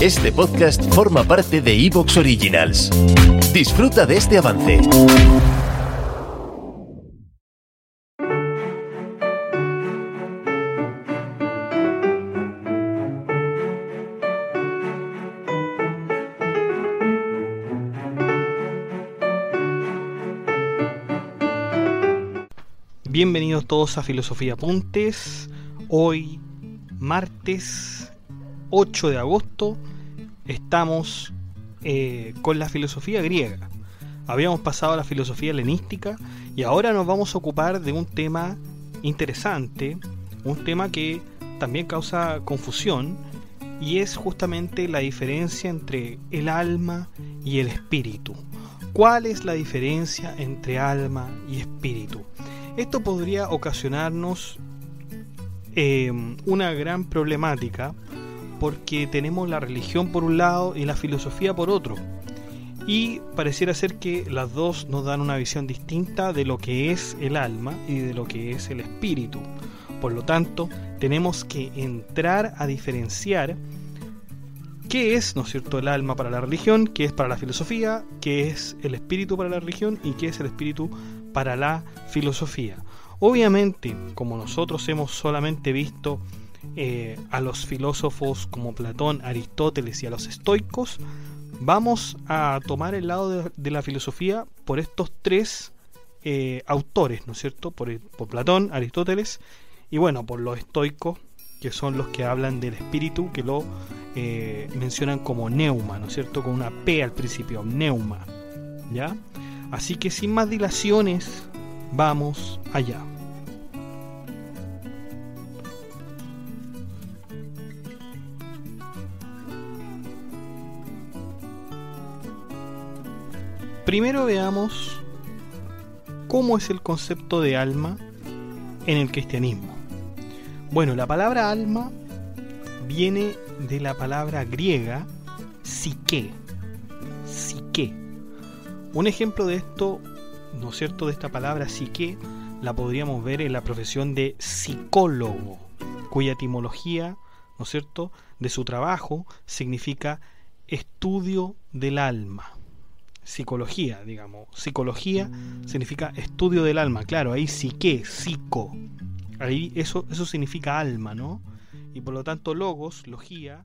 este podcast forma parte de Evox Originals. Disfruta de este avance. Bienvenidos todos a Filosofía Apuntes. Hoy martes 8 de agosto estamos eh, con la filosofía griega. Habíamos pasado a la filosofía helenística y ahora nos vamos a ocupar de un tema interesante, un tema que también causa confusión y es justamente la diferencia entre el alma y el espíritu. ¿Cuál es la diferencia entre alma y espíritu? Esto podría ocasionarnos Em, una gran problemática porque tenemos la religión por un lado y la filosofía por otro. Y pareciera ser que las dos nos dan una visión distinta de lo que es el alma y de lo que es el espíritu. Por lo tanto, tenemos que entrar a diferenciar qué es, ¿no es cierto?, el alma para la religión, qué es para la filosofía, qué es el espíritu para la religión y qué es el espíritu para la filosofía. Obviamente, como nosotros hemos solamente visto eh, a los filósofos como Platón, Aristóteles y a los estoicos, vamos a tomar el lado de, la filosofía por estos tres eh, autores, ¿no es cierto? Por, Platón, Aristóteles y bueno, por los estoicos, que son los que hablan del espíritu, que lo eh, mencionan como neuma, ¿no es cierto? Con una P al principio, neuma, ¿ya? Así que sin más dilaciones, vamos allá. Primero veamos cómo es el concepto de alma en el cristianismo. Bueno, la palabra alma viene de la palabra griega psique. Psique. Un ejemplo de esto, ¿no es cierto?, de esta palabra psique, la podríamos ver en la profesión de psicólogo, cuya etimología, ¿no es cierto?, de su trabajo significa estudio del alma psicología, digamos. Psicología significa estudio del alma, claro, ahí psique, psico. Ahí eso, eso significa alma, ¿no? Y por lo tanto logos, logía.